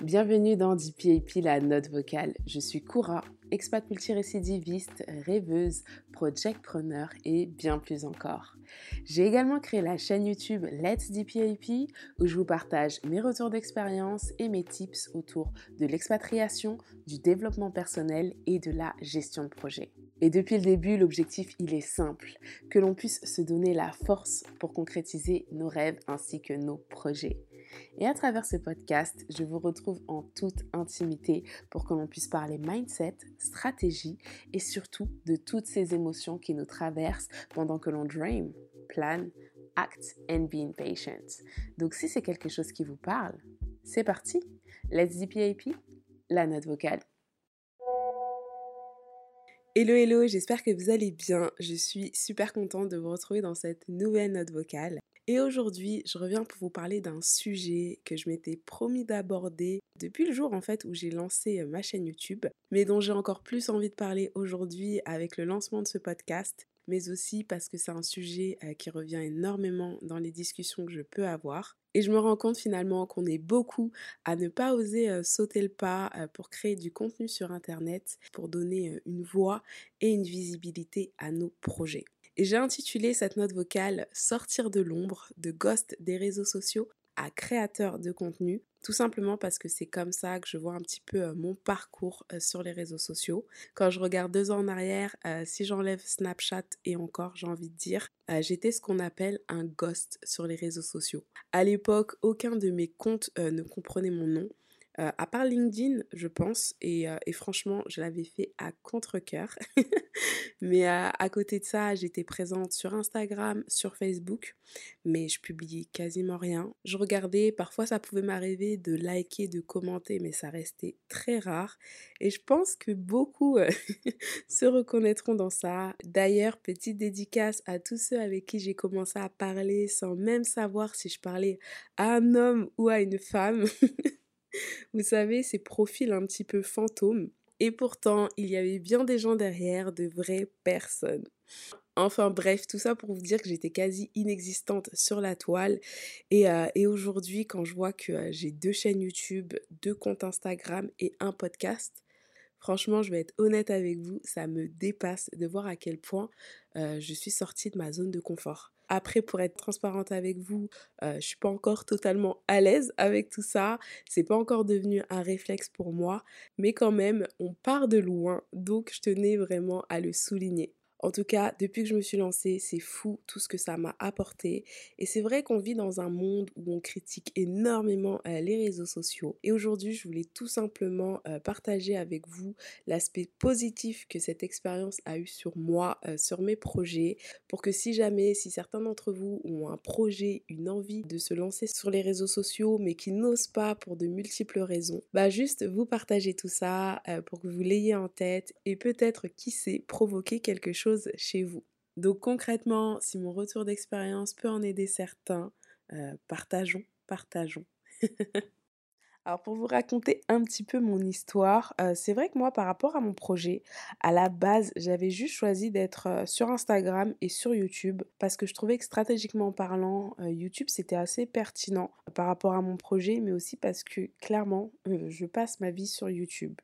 Bienvenue dans DPAP, la note vocale. Je suis Koura, expat multirécidiviste, rêveuse, projectpreneur et bien plus encore. J'ai également créé la chaîne YouTube Let's DPAP où je vous partage mes retours d'expérience et mes tips autour de l'expatriation, du développement personnel et de la gestion de projet. Et depuis le début, l'objectif, il est simple, que l'on puisse se donner la force pour concrétiser nos rêves ainsi que nos projets. Et à travers ce podcast, je vous retrouve en toute intimité pour que l'on puisse parler mindset, stratégie et surtout de toutes ces émotions qui nous traversent pendant que l'on dream, plan, act and be impatient. Donc si c'est quelque chose qui vous parle, c'est parti. Let's DPAP, la note vocale. Hello hello, j'espère que vous allez bien. Je suis super contente de vous retrouver dans cette nouvelle note vocale. Et aujourd'hui, je reviens pour vous parler d'un sujet que je m'étais promis d'aborder depuis le jour en fait où j'ai lancé euh, ma chaîne YouTube, mais dont j'ai encore plus envie de parler aujourd'hui avec le lancement de ce podcast, mais aussi parce que c'est un sujet euh, qui revient énormément dans les discussions que je peux avoir. Et je me rends compte finalement qu'on est beaucoup à ne pas oser euh, sauter le pas pour créer du contenu sur Internet, pour donner une voix et une visibilité à nos projets. J'ai intitulé cette note vocale Sortir de l'ombre, de ghost des réseaux sociaux à créateur de contenu, tout simplement parce que c'est comme ça que je vois un petit peu euh, mon parcours euh, sur les réseaux sociaux. Quand je regarde deux ans en arrière, euh, si j'enlève Snapchat et encore, j'ai envie de dire, j'étais ce qu'on appelle un ghost sur les réseaux sociaux. À l'époque, aucun de mes comptes ne comprenait mon nom. Euh, à part LinkedIn, je pense, et, euh, franchement, je l'avais fait à contre-coeur. mais euh, à côté de ça, j'étais présente sur Instagram, sur Facebook, mais je publiais quasiment rien. Je regardais, parfois ça pouvait m'arriver de liker, de commenter, mais ça restait très rare. Et je pense que beaucoup se reconnaîtront dans ça. D'ailleurs, petite dédicace à tous ceux avec qui j'ai commencé à parler sans même savoir si je parlais à un homme ou à une femme. Vous savez, ces profils un petit peu fantômes. Et pourtant, il y avait bien des gens derrière, de vraies personnes. Enfin bref, tout ça pour vous dire que j'étais quasi inexistante sur la toile. Et, euh, aujourd'hui, quand je vois que euh, j'ai deux chaînes YouTube, deux comptes Instagram et un podcast, franchement, je vais être honnête avec vous, ça me dépasse de voir à quel point euh, je suis sortie de ma zone de confort. Après, pour être transparente avec vous, euh, je suis pas encore totalement à l'aise avec tout ça. C'est pas encore devenu un réflexe pour moi, mais quand même, on part de loin, donc je tenais vraiment à le souligner. En tout cas, depuis que je me suis lancée, c'est fou tout ce que ça m'a apporté. Et c'est vrai qu'on vit dans un monde où on critique énormément euh, les réseaux sociaux. Et aujourd'hui, je voulais tout simplement euh, partager avec vous l'aspect positif que cette expérience a eu sur moi, euh, sur mes projets, pour que si jamais, si certains d'entre vous ont un projet, une envie de se lancer sur les réseaux sociaux, mais qui n'osent pas pour de multiples raisons, bah juste vous partager tout ça pour que vous l'ayez en tête et peut-être, qui sait, provoquer quelque chose chez vous. Donc concrètement, si mon retour d'expérience peut en aider certains, euh, partageons, partageons. Alors pour vous raconter un petit peu mon histoire, euh, c'est vrai que moi par rapport à mon projet, à la base j'avais juste choisi d'être euh, sur Instagram et sur YouTube parce que je trouvais que stratégiquement parlant, euh, YouTube c'était assez pertinent par rapport à mon projet, mais aussi parce que clairement je passe ma vie sur YouTube.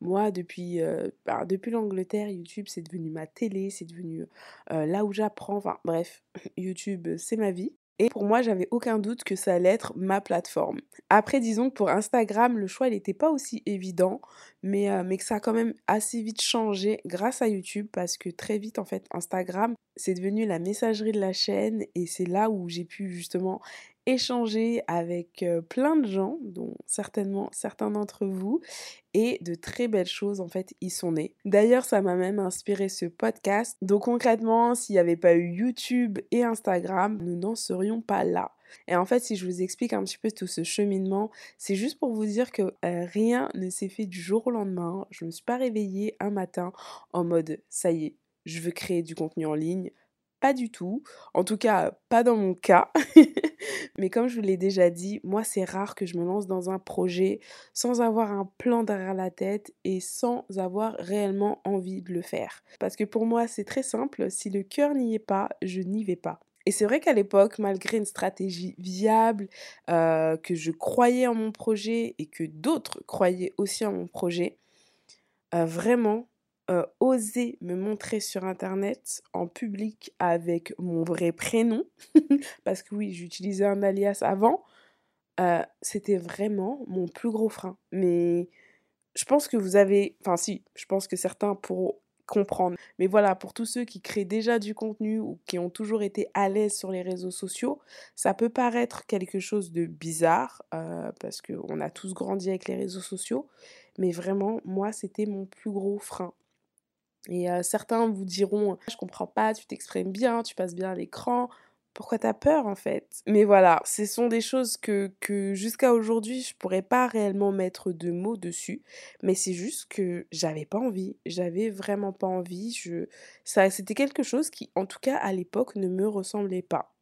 Moi depuis, bah, depuis l'Angleterre, YouTube c'est devenu ma télé, c'est devenu là où j'apprends, enfin bref, YouTube c'est ma vie. Et pour moi, j'avais aucun doute que ça allait être ma plateforme. Après, disons que pour Instagram, le choix n'était pas aussi évident, mais, euh, mais que ça a quand même assez vite changé grâce à YouTube parce que très vite, en fait, Instagram, c'est devenu la messagerie de la chaîne et c'est là où j'ai pu justement échanger avec plein de gens, dont certainement certains d'entre vous, et de très belles choses en fait y sont nées. D'ailleurs, ça m'a même inspiré ce podcast. Donc concrètement, s'il n'y avait pas eu YouTube et Instagram, nous n'en serions pas là. Et en fait, si je vous explique un petit peu tout ce cheminement, c'est juste pour vous dire que rien ne s'est fait du jour au lendemain. Je ne me suis pas réveillée un matin en mode ça y est, je veux créer du contenu en ligne. Pas du tout. En tout cas, pas dans mon cas. Mais comme je vous l'ai déjà dit, moi, c'est rare que je me lance dans un projet sans avoir un plan derrière la tête et sans avoir réellement envie de le faire. Parce que pour moi, c'est très simple. Si le cœur n'y est pas, je n'y vais pas. Et c'est vrai qu'à l'époque, malgré une stratégie viable, euh, que je croyais en mon projet et que d'autres croyaient aussi en mon projet, euh, vraiment, euh, oser me montrer sur Internet en public avec mon vrai prénom, parce que oui, j'utilisais un alias avant, c'était vraiment mon plus gros frein. Mais je pense que vous avez, enfin si, je pense que certains pourront comprendre. Mais voilà, pour tous ceux qui créent déjà du contenu ou qui ont toujours été à l'aise sur les réseaux sociaux, ça peut paraître quelque chose de bizarre euh, parce qu'on a tous grandi avec les réseaux sociaux. Mais vraiment, moi, c'était mon plus gros frein. Et certains vous diront, je comprends pas, tu t'exprimes bien, tu passes bien à l'écran, pourquoi t'as peur en fait? Mais voilà, ce sont des choses que, que jusqu'à aujourd'hui, je pourrais pas réellement mettre de mots dessus. Mais c'est juste que j'avais pas envie. J'avais vraiment pas envie. Je... Ça, c'était quelque chose qui, en tout cas à l'époque, ne me ressemblait pas.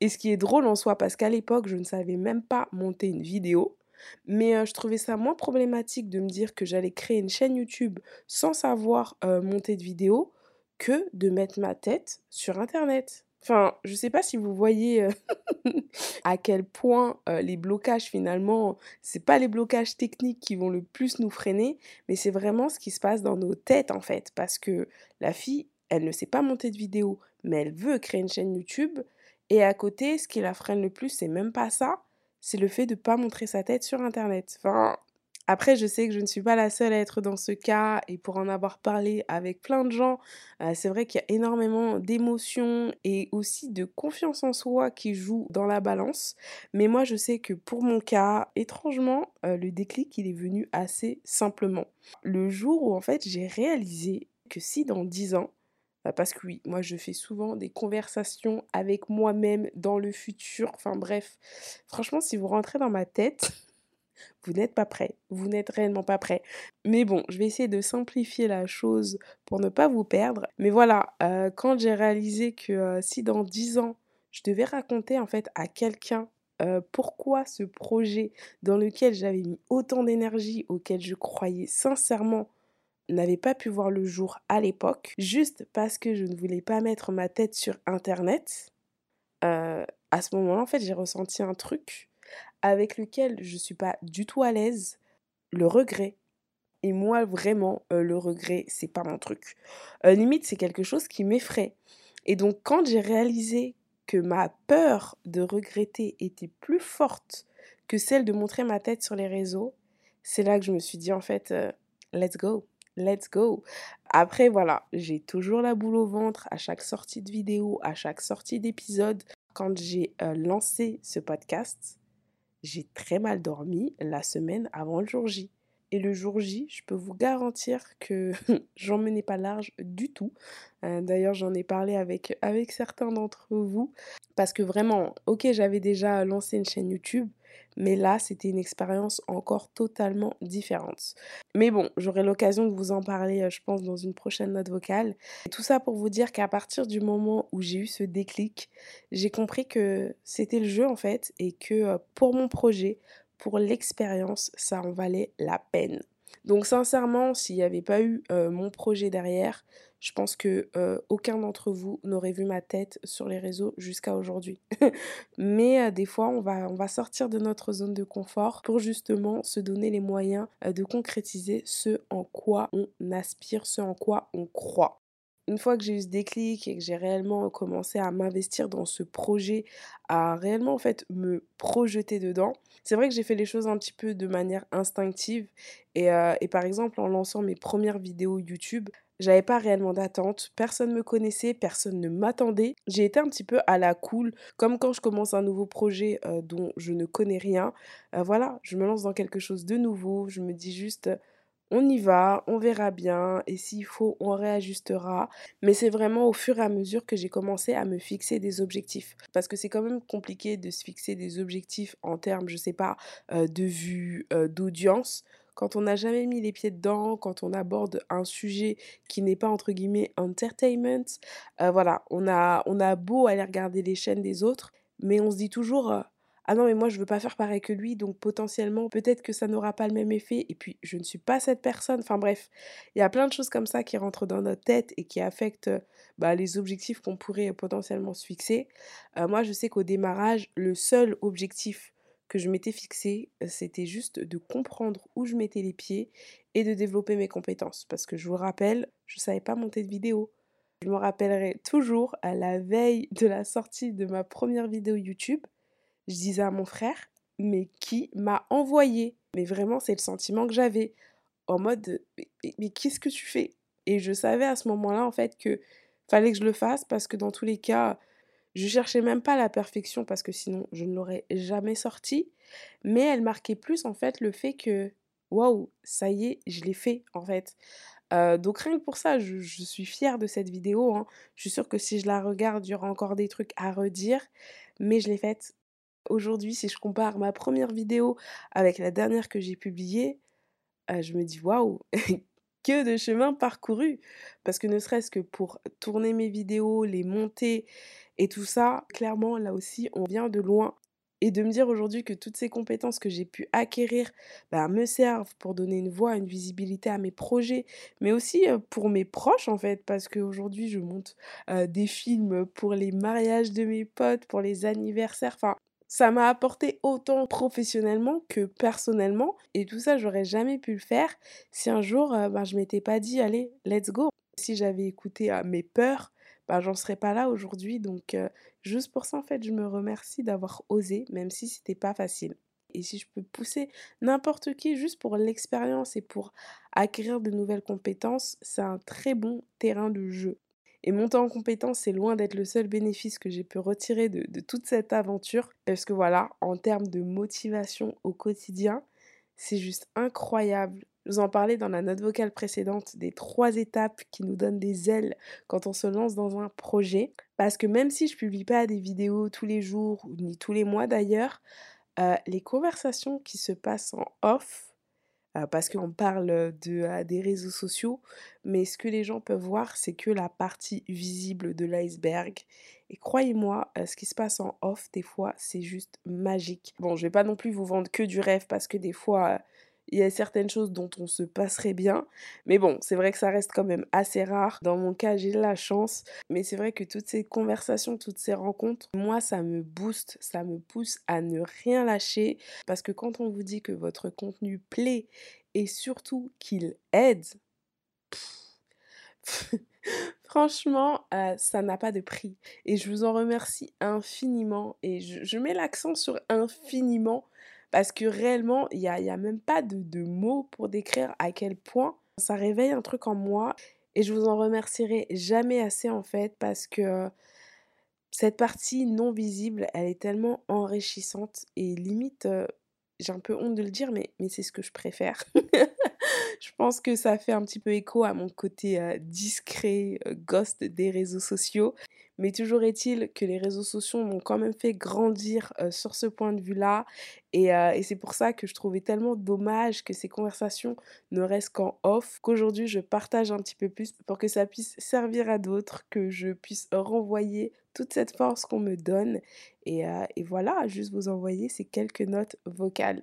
Et ce qui est drôle en soi, parce qu'à l'époque, je ne savais même pas monter une vidéo. Mais je trouvais ça moins problématique de me dire que j'allais créer une chaîne YouTube sans savoir monter de vidéo que de mettre ma tête sur Internet. Enfin, je sais pas si vous voyez à quel point les blocages finalement, c'est pas les blocages techniques qui vont le plus nous freiner, mais c'est vraiment ce qui se passe dans nos têtes en fait. Parce que la fille, elle ne sait pas monter de vidéo, mais elle veut créer une chaîne YouTube. Et à côté, ce qui la freine le plus, c'est même pas ça, c'est le fait de pas montrer sa tête sur internet. Enfin, après, je sais que je ne suis pas la seule à être dans ce cas et pour en avoir parlé avec plein de gens, euh, c'est vrai qu'il y a énormément d'émotions et aussi de confiance en soi qui jouent dans la balance. Mais moi, je sais que pour mon cas, étrangement, euh, le déclic, il est venu assez simplement. Le jour où en fait j'ai réalisé que si dans 10 ans, parce que oui, moi je fais souvent des conversations avec moi-même dans le futur, enfin bref, franchement si vous rentrez dans ma tête, vous n'êtes pas prêt, vous n'êtes réellement pas prêt. Mais bon, je vais essayer de simplifier la chose pour ne pas vous perdre. Mais voilà, euh, quand j'ai réalisé que euh, si dans 10 ans, je devais raconter en fait à quelqu'un euh, pourquoi ce projet dans lequel j'avais mis autant d'énergie, auquel je croyais sincèrement, n'avait pas pu voir le jour à l'époque, juste parce que je ne voulais pas mettre ma tête sur Internet, à ce moment-là, en fait, j'ai ressenti un truc avec lequel je ne suis pas du tout à l'aise, le regret. Et moi, vraiment, euh, le regret, c'est pas mon truc. Euh, limite, c'est quelque chose qui m'effraie. Et donc, quand j'ai réalisé que ma peur de regretter était plus forte que celle de montrer ma tête sur les réseaux, c'est là que je me suis dit, en fait, euh, let's go. Let's go. Après, voilà, j'ai toujours la boule au ventre à chaque sortie de vidéo, à chaque sortie d'épisode. Quand j'ai lancé ce podcast, j'ai très mal dormi la semaine avant le jour J. Et le jour J, je peux vous garantir que j'en menais pas large du tout. Euh, d'ailleurs, j'en ai parlé avec, certains d'entre vous. Parce que vraiment, ok, j'avais déjà lancé une chaîne YouTube, mais là, c'était une expérience encore totalement différente. Mais bon, j'aurai l'occasion de vous en parler, euh, je pense, dans une prochaine note vocale. Tout ça pour vous dire qu'à partir du moment où j'ai eu ce déclic, j'ai compris que c'était le jeu en fait et que euh, pour mon projet, pour l'expérience, ça en valait la peine. Donc sincèrement, s'il n'y avait pas eu euh, mon projet derrière, je pense que euh, aucun d'entre vous n'aurait vu ma tête sur les réseaux jusqu'à aujourd'hui. Mais euh, des fois, on va, on va sortir de notre zone de confort pour justement se donner les moyens de concrétiser ce en quoi on aspire, ce en quoi on croit une fois que j'ai eu ce déclic et que j'ai réellement commencé à m'investir dans ce projet, à réellement en fait me projeter dedans, c'est vrai que j'ai fait les choses un petit peu de manière instinctive. Et, euh, par exemple, en lançant mes premières vidéos YouTube, j'avais pas réellement d'attente, personne me connaissait, personne ne m'attendait. J'ai été un petit peu à la cool, comme quand je commence un nouveau projet euh, dont je ne connais rien. Euh, voilà, je me lance dans quelque chose de nouveau, je me dis juste on y va, on verra bien, et s'il faut, on réajustera. Mais c'est vraiment au fur et à mesure que j'ai commencé à me fixer des objectifs. Parce que c'est quand même compliqué de se fixer des objectifs en termes, je sais pas, euh, de vue, euh, d'audience. Quand on n'a jamais mis les pieds dedans, quand on aborde un sujet qui n'est pas entre guillemets entertainment, euh, voilà, on a, on a beau aller regarder les chaînes des autres, mais on se dit toujours ah non mais moi je veux pas faire pareil que lui donc potentiellement peut-être que ça n'aura pas le même effet et puis je ne suis pas cette personne. Enfin bref il y a plein de choses comme ça qui rentrent dans notre tête et qui affectent bah, les objectifs qu'on pourrait potentiellement se fixer. Euh, moi je sais qu'au démarrage le seul objectif que je m'étais fixé c'était juste de comprendre où je mettais les pieds et de développer mes compétences. Parce que je vous rappelle je savais pas monter de vidéo. Je me rappellerai toujours à la veille de la sortie de ma première vidéo YouTube je disais à mon frère, mais qui m'a envoyé Mais vraiment, c'est le sentiment que j'avais. En mode, mais, qu'est-ce que tu fais? Et je savais à ce moment-là, en fait, que fallait que je le fasse parce que dans tous les cas, je cherchais même pas la perfection parce que sinon, je ne l'aurais jamais sorti. Mais elle marquait plus, en fait, le fait que, waouh, ça y est, je l'ai fait, en fait. Euh, donc rien que pour ça, je, suis fière de cette vidéo. Hein. Je suis sûre que si je la regarde, il y aura encore des trucs à redire. Mais je l'ai faite Aujourd'hui, si je compare ma première vidéo avec la dernière que j'ai publiée, euh, je me dis waouh, que de chemin parcouru Parce que ne serait-ce que pour tourner mes vidéos, les monter et tout ça, clairement, là aussi, on vient de loin. Et de me dire aujourd'hui que toutes ces compétences que j'ai pu acquérir bah, me servent pour donner une voix, une visibilité à mes projets, mais aussi euh, pour mes proches en fait, parce qu'aujourd'hui je monte euh, des films pour les mariages de mes potes, pour les anniversaires, enfin ça m'a apporté autant professionnellement que personnellement. Et tout ça, j'aurais jamais pu le faire si un jour, je euh, ben, je m'étais pas dit, allez, let's go. Si j'avais écouté euh, mes peurs, ben, j'en serais pas là aujourd'hui. Donc, euh, juste pour ça, en fait, je me remercie d'avoir osé, même si c'était pas facile. Et si je peux pousser n'importe qui juste pour l'expérience et pour acquérir de nouvelles compétences, c'est un très bon terrain de jeu. Et monter en compétence, c'est loin d'être le seul bénéfice que j'ai pu retirer de, toute cette aventure. Parce que voilà, en termes de motivation au quotidien, c'est juste incroyable. Je vous en parlais dans la note vocale précédente des trois étapes qui nous donnent des ailes quand on se lance dans un projet. Parce que même si je publie pas des vidéos tous les jours, ni tous les mois d'ailleurs, euh, les conversations qui se passent en off, parce qu'on parle de, des réseaux sociaux, mais ce que les gens peuvent voir, c'est que la partie visible de l'iceberg. Et croyez-moi, ce qui se passe en off, des fois, c'est juste magique. Bon, je vais pas non plus vous vendre que du rêve, parce que des fois, il y a certaines choses dont on se passerait bien. Mais bon, c'est vrai que ça reste quand même assez rare. Dans mon cas, j'ai la chance. Mais c'est vrai que toutes ces conversations, toutes ces rencontres, moi, ça me booste, ça me pousse à ne rien lâcher. Parce que quand on vous dit que votre contenu plaît et surtout qu'il aide, Franchement, euh, ça n'a pas de prix. Et je vous en remercie infiniment. Et je mets l'accent sur infiniment parce que réellement, il n'y a, y a même pas de, mots pour décrire à quel point ça réveille un truc en moi. Et je vous en remercierai jamais assez en fait parce que cette partie non visible, elle est tellement enrichissante et limite, euh, j'ai un peu honte de le dire, mais, mais c'est ce que je préfère. je pense que ça fait un petit peu écho à mon côté euh, discret, euh, ghost des réseaux sociaux. Mais toujours est-il que les réseaux sociaux m'ont quand même fait grandir sur ce point de vue-là. Et, et c'est pour ça que je trouvais tellement dommage que ces conversations ne restent qu'en off, qu'aujourd'hui je partage un petit peu plus pour que ça puisse servir à d'autres, que je puisse renvoyer toute cette force qu'on me donne. Et, et voilà, juste vous envoyer ces quelques notes vocales.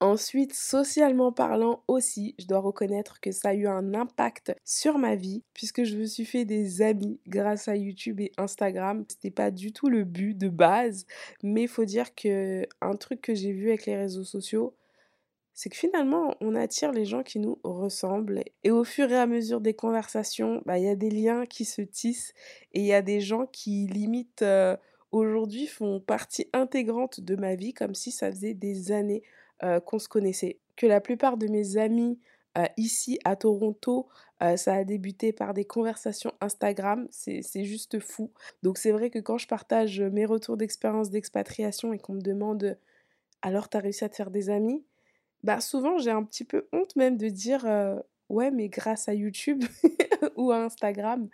Ensuite, socialement parlant aussi, je dois reconnaître que ça a eu un impact sur ma vie puisque je me suis fait des amis grâce à YouTube et Instagram. C'était pas du tout le but de base, mais il faut dire que un truc que j'ai vu avec les réseaux sociaux, c'est que finalement, on attire les gens qui nous ressemblent. Et au fur et à mesure des conversations, bah, il y a des liens qui se tissent et il y a des gens qui limitent euh, aujourd'hui font partie intégrante de ma vie comme si ça faisait des années euh, qu'on se connaissait. Que la plupart de mes amis euh, ici à Toronto, euh, ça a débuté par des conversations Instagram, c'est juste fou. Donc c'est vrai que quand je partage mes retours d'expérience d'expatriation et qu'on me demande alors t'as réussi à te faire des amis, bah souvent j'ai un petit peu honte même de dire ouais mais grâce à YouTube ou à Instagram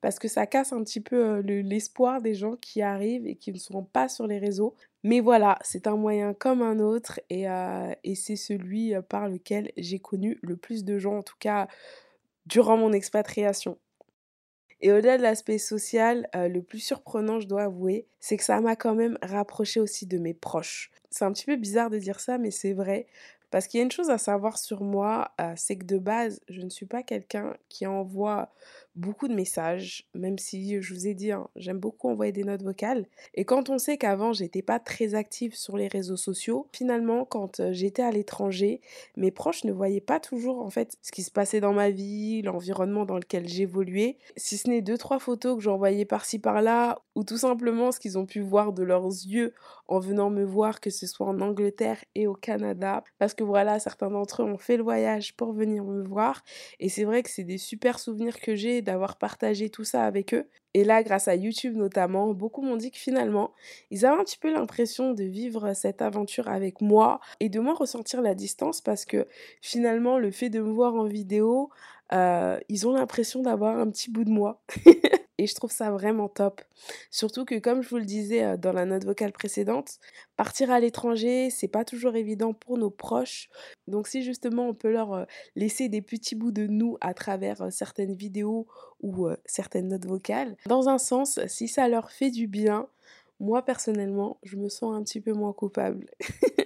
parce que ça casse un petit peu l'espoir des gens qui arrivent et qui ne seront pas sur les réseaux mais voilà, c'est un moyen comme un autre et, c'est celui par lequel j'ai connu le plus de gens, en tout cas durant mon expatriation. Et au-delà de l'aspect social, le plus surprenant, je dois avouer, c'est que ça m'a quand même rapproché aussi de mes proches. C'est un petit peu bizarre de dire ça, mais c'est vrai. Parce qu'il y a une chose à savoir sur moi, euh, c'est que de base, je ne suis pas quelqu'un qui envoie beaucoup de messages, même si je vous ai dit, hein, j'aime beaucoup envoyer des notes vocales. Et quand on sait qu'avant, j'étais pas très active sur les réseaux sociaux, finalement, quand euh, j'étais à l'étranger, mes proches ne voyaient pas toujours en fait ce qui se passait dans ma vie, l'environnement dans lequel j'évoluais, si ce n'est deux trois photos que j'envoyais par-ci par-là, ou tout simplement ce qu'ils ont pu voir de leurs yeux en venant me voir, que ce soit en Angleterre et au Canada, parce que voilà, certains d'entre eux ont fait le voyage pour venir me voir, et c'est vrai que c'est des super souvenirs que j'ai d'avoir partagé tout ça avec eux. Et là, grâce à YouTube notamment, beaucoup m'ont dit que finalement, ils avaient un petit peu l'impression de vivre cette aventure avec moi et de moins ressentir la distance parce que finalement, le fait de me voir en vidéo, euh, ils ont l'impression d'avoir un petit bout de moi. Et je trouve ça vraiment top. Surtout que, comme je vous le disais euh, dans la note vocale précédente, partir à l'étranger, c'est pas toujours évident pour nos proches. Donc, si justement on peut leur euh, laisser des petits bouts de nous à travers euh, certaines vidéos ou certaines notes vocales, dans un sens, si ça leur fait du bien, moi personnellement, je me sens un petit peu moins coupable.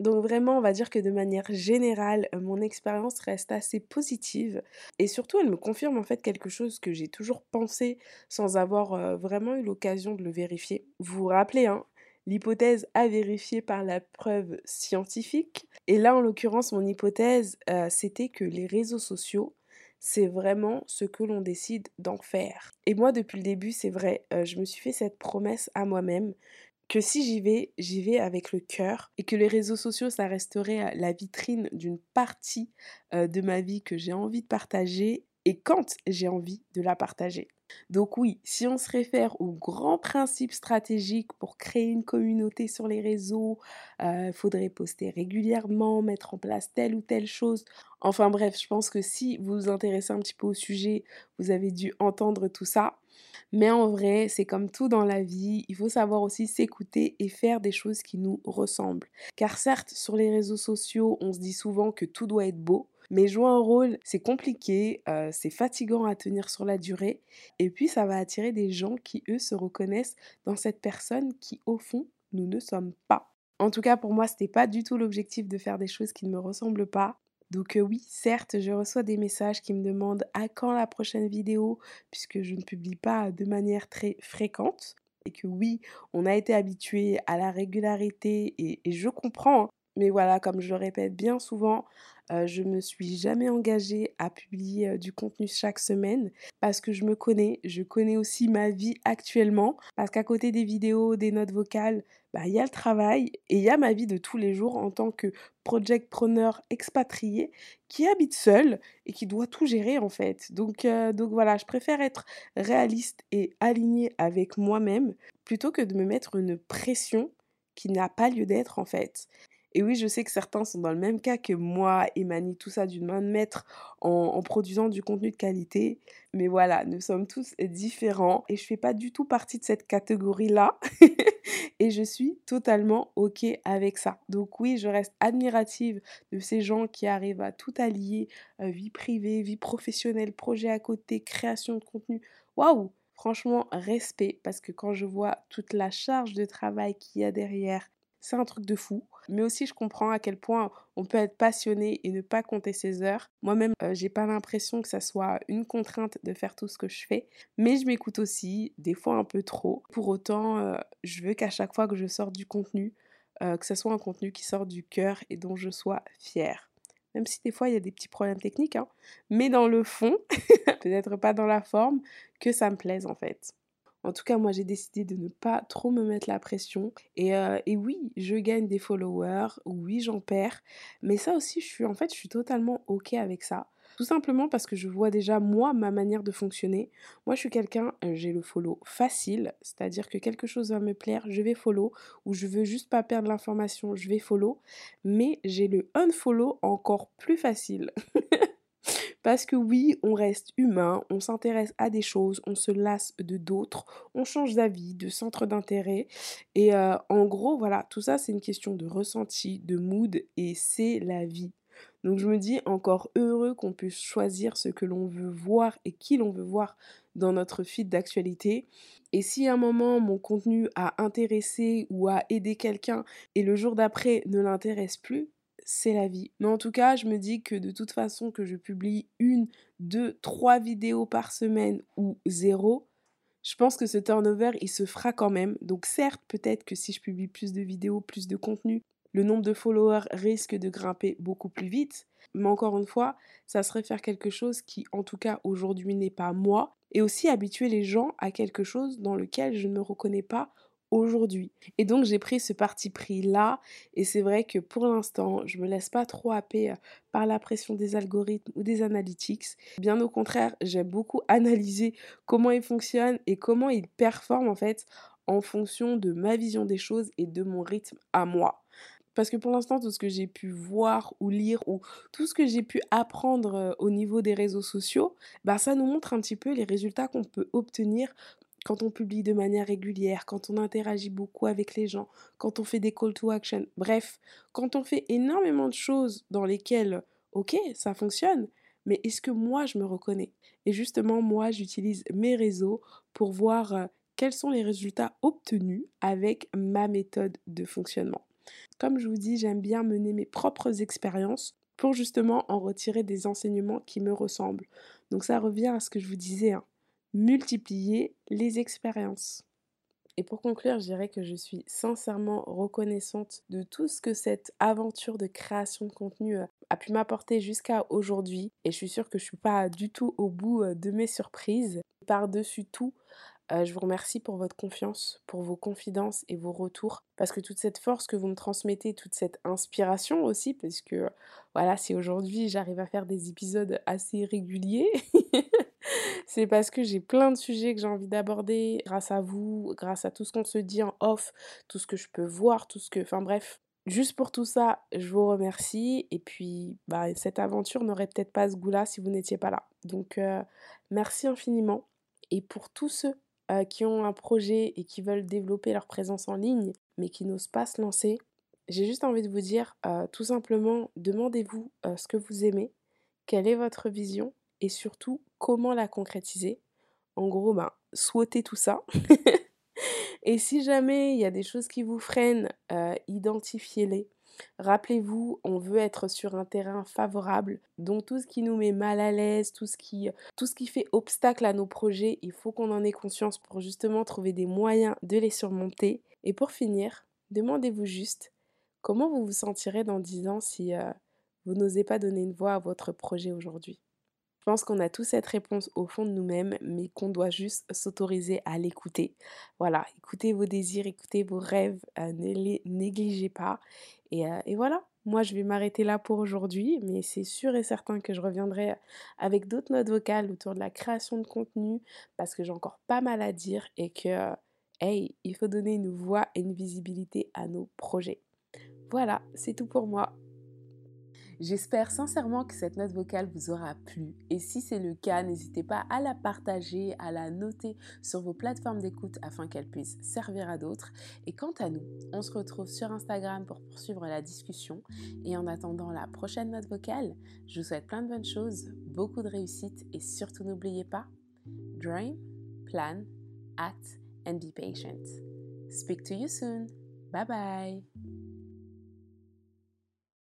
Donc vraiment, on va dire que de manière générale, euh, mon expérience reste assez positive et surtout elle me confirme en fait quelque chose que j'ai toujours pensé sans avoir euh, vraiment eu l'occasion de le vérifier. Vous vous rappelez, hein, l'hypothèse à vérifier par la preuve scientifique. Et là, en l'occurrence, mon hypothèse, euh, c'était que les réseaux sociaux, c'est vraiment ce que l'on décide d'en faire. Et moi, depuis le début, c'est vrai, je me suis fait cette promesse à moi-même que si j'y vais, j'y vais avec le cœur et que les réseaux sociaux, ça resterait la vitrine d'une partie de ma vie que j'ai envie de partager et quand j'ai envie de la partager. Donc oui, si on se réfère aux grands principes stratégiques pour créer une communauté sur les réseaux, il faudrait poster régulièrement, mettre en place telle ou telle chose. Enfin bref, je pense que si vous vous intéressez un petit peu au sujet, vous avez dû entendre tout ça. Mais en vrai, c'est comme tout dans la vie, il faut savoir aussi s'écouter et faire des choses qui nous ressemblent. Car certes, sur les réseaux sociaux, on se dit souvent que tout doit être beau, mais jouer un rôle, c'est compliqué, euh, c'est fatigant à tenir sur la durée, et puis ça va attirer des gens qui, eux, se reconnaissent dans cette personne qui, au fond, nous ne sommes pas. En tout cas, pour moi, ce n'était pas du tout l'objectif de faire des choses qui ne me ressemblent pas. Donc oui, certes, je reçois des messages qui me demandent à quand la prochaine vidéo, puisque je ne publie pas de manière très fréquente. Et que oui, on a été habitué à la régularité et, je comprends. Mais voilà, comme je le répète bien souvent, je je me suis jamais engagée à publier du contenu chaque semaine parce que je me connais, je connais aussi ma vie actuellement parce qu'à côté des vidéos, des notes vocales, bah, il y a le travail et il y a ma vie de tous les jours en tant que project-preneur expatrié qui habite seul et qui doit tout gérer en fait. Donc, donc voilà, je préfère être réaliste et alignée avec moi-même plutôt que de me mettre une pression qui n'a pas lieu d'être en fait. Et oui, je sais que certains sont dans le même cas que moi et manient tout ça d'une main de maître en, produisant du contenu de qualité. Mais voilà, nous sommes tous différents et je fais pas du tout partie de cette catégorie-là. et je suis totalement OK avec ça. Donc oui, je reste admirative de ces gens qui arrivent à tout allier, euh, vie privée, vie professionnelle, projet à côté, création de contenu. Waouh Franchement, respect, parce que quand je vois toute la charge de travail qu'il y a derrière, c'est un truc de fou. Mais aussi, je comprends à quel point on peut être passionné et ne pas compter ses heures. Moi-même, euh, j'ai pas l'impression que ça soit une contrainte de faire tout ce que je fais. Mais je m'écoute aussi, des fois un peu trop. Pour autant, euh, je veux qu'à chaque fois que je sors du contenu, euh, que ce soit un contenu qui sort du cœur et dont je sois fière. Même si des fois il y a des petits problèmes techniques, hein. mais dans le fond, peut-être pas dans la forme, que ça me plaise en fait. En tout cas, moi, j'ai décidé de ne pas trop me mettre la pression. Et, euh, et oui, je gagne des followers, oui, j'en perds. Mais ça aussi, je suis, en fait, je suis totalement OK avec ça. Tout simplement parce que je vois déjà, moi, ma manière de fonctionner. Moi, je suis quelqu'un, euh, j'ai le follow facile, c'est-à-dire que quelque chose va me plaire, je vais follow, ou je veux juste pas perdre l'information, je vais follow. Mais j'ai le unfollow encore plus facile. Parce que oui, on reste humain, on s'intéresse à des choses, on se lasse de d'autres, on change d'avis, de centre d'intérêt. Et euh, en gros, voilà, tout ça, c'est une question de ressenti, de mood, et c'est la vie. Donc je me dis encore heureux qu'on puisse choisir ce que l'on veut voir et qui l'on veut voir dans notre feed d'actualité. Et si à un moment mon contenu a intéressé ou a aidé quelqu'un et le jour d'après ne l'intéresse plus, c'est la vie. Mais en tout cas, je me dis que de toute façon que je publie une, deux, trois vidéos par semaine ou zéro, je pense que ce turnover, il se fera quand même. Donc certes, peut-être que si je publie plus de vidéos, plus de contenu, le nombre de followers risque de grimper beaucoup plus vite. Mais encore une fois, ça serait faire quelque chose qui, en tout cas, aujourd'hui n'est pas moi. Et aussi habituer les gens à quelque chose dans lequel je ne me reconnais pas aujourd'hui. Et donc j'ai pris ce parti pris là et c'est vrai que pour l'instant, je me laisse pas trop happer euh, par la pression des algorithmes ou des analytics. Bien au contraire, j'aime beaucoup analyser comment ils fonctionnent et comment ils performent en fait en fonction de ma vision des choses et de mon rythme à moi. Parce que pour l'instant, tout ce que j'ai pu voir ou lire ou tout ce que j'ai pu apprendre euh, au niveau des réseaux sociaux, bah ça nous montre un petit peu les résultats qu'on peut obtenir quand on publie de manière régulière, quand on interagit beaucoup avec les gens, quand on fait des call to action, bref, quand on fait énormément de choses dans lesquelles, ok, ça fonctionne, mais est-ce que moi je me reconnais? Et justement, moi j'utilise mes réseaux pour voir euh, quels sont les résultats obtenus avec ma méthode de fonctionnement. Comme je vous dis, j'aime bien mener mes propres expériences pour justement en retirer des enseignements qui me ressemblent. Donc ça revient à ce que je vous disais, hein multiplier les expériences. Et pour conclure, je dirais que je suis sincèrement reconnaissante de tout ce que cette aventure de création de contenu euh, a pu m'apporter jusqu'à aujourd'hui. Et je suis sûre que je ne suis pas du tout au bout euh, de mes surprises. Par-dessus tout, euh, je vous remercie pour votre confiance, pour vos confidences et vos retours, parce que toute cette force que vous me transmettez, toute cette inspiration aussi, parce que voilà, si aujourd'hui j'arrive à faire des épisodes assez réguliers, c'est parce que j'ai plein de sujets que j'ai envie d'aborder grâce à vous, grâce à tout ce qu'on se dit en off, tout ce que je peux voir, tout ce que... Enfin bref, juste pour tout ça, je vous remercie. Et puis, bah, cette aventure n'aurait peut-être pas ce goût-là si vous n'étiez pas là. Donc, euh, merci infiniment. Et pour tous ceux euh, qui ont un projet et qui veulent développer leur présence en ligne, mais qui n'osent pas se lancer, j'ai juste envie de vous dire, euh, tout simplement, demandez-vous ce que vous aimez, quelle est votre vision et surtout comment la concrétiser. En gros, ben, souhaitez tout ça. et si jamais il y a des choses qui vous freinent, euh, identifiez-les. Rappelez-vous, on veut être sur un terrain favorable, donc tout ce qui nous met mal à l'aise, tout ce qui, fait obstacle à nos projets, il faut qu'on en ait conscience pour justement trouver des moyens de les surmonter. Et pour finir, demandez-vous juste comment vous vous sentirez dans 10 ans si euh, vous n'osez pas donner une voix à votre projet aujourd'hui? Je pense qu'on a tous cette réponse au fond de nous-mêmes, mais qu'on doit juste s'autoriser à l'écouter. Voilà, écoutez vos désirs, écoutez vos rêves, euh, ne les négligez pas. Et, euh, et voilà, moi je vais m'arrêter là pour aujourd'hui, mais c'est sûr et certain que je reviendrai avec d'autres notes vocales autour de la création de contenu, parce que j'ai encore pas mal à dire et que, hey, il faut donner une voix et une visibilité à nos projets. Voilà, c'est tout pour moi. J'espère sincèrement que cette note vocale vous aura plu et si c'est le cas, n'hésitez pas à la partager, à la noter sur vos plateformes d'écoute afin qu'elle puisse servir à d'autres. Et quant à nous, on se retrouve sur Instagram pour poursuivre la discussion et en attendant la prochaine note vocale, je vous souhaite plein de bonnes choses, beaucoup de réussite et surtout n'oubliez pas, dream, plan, act and be patient. Speak to you soon. Bye bye.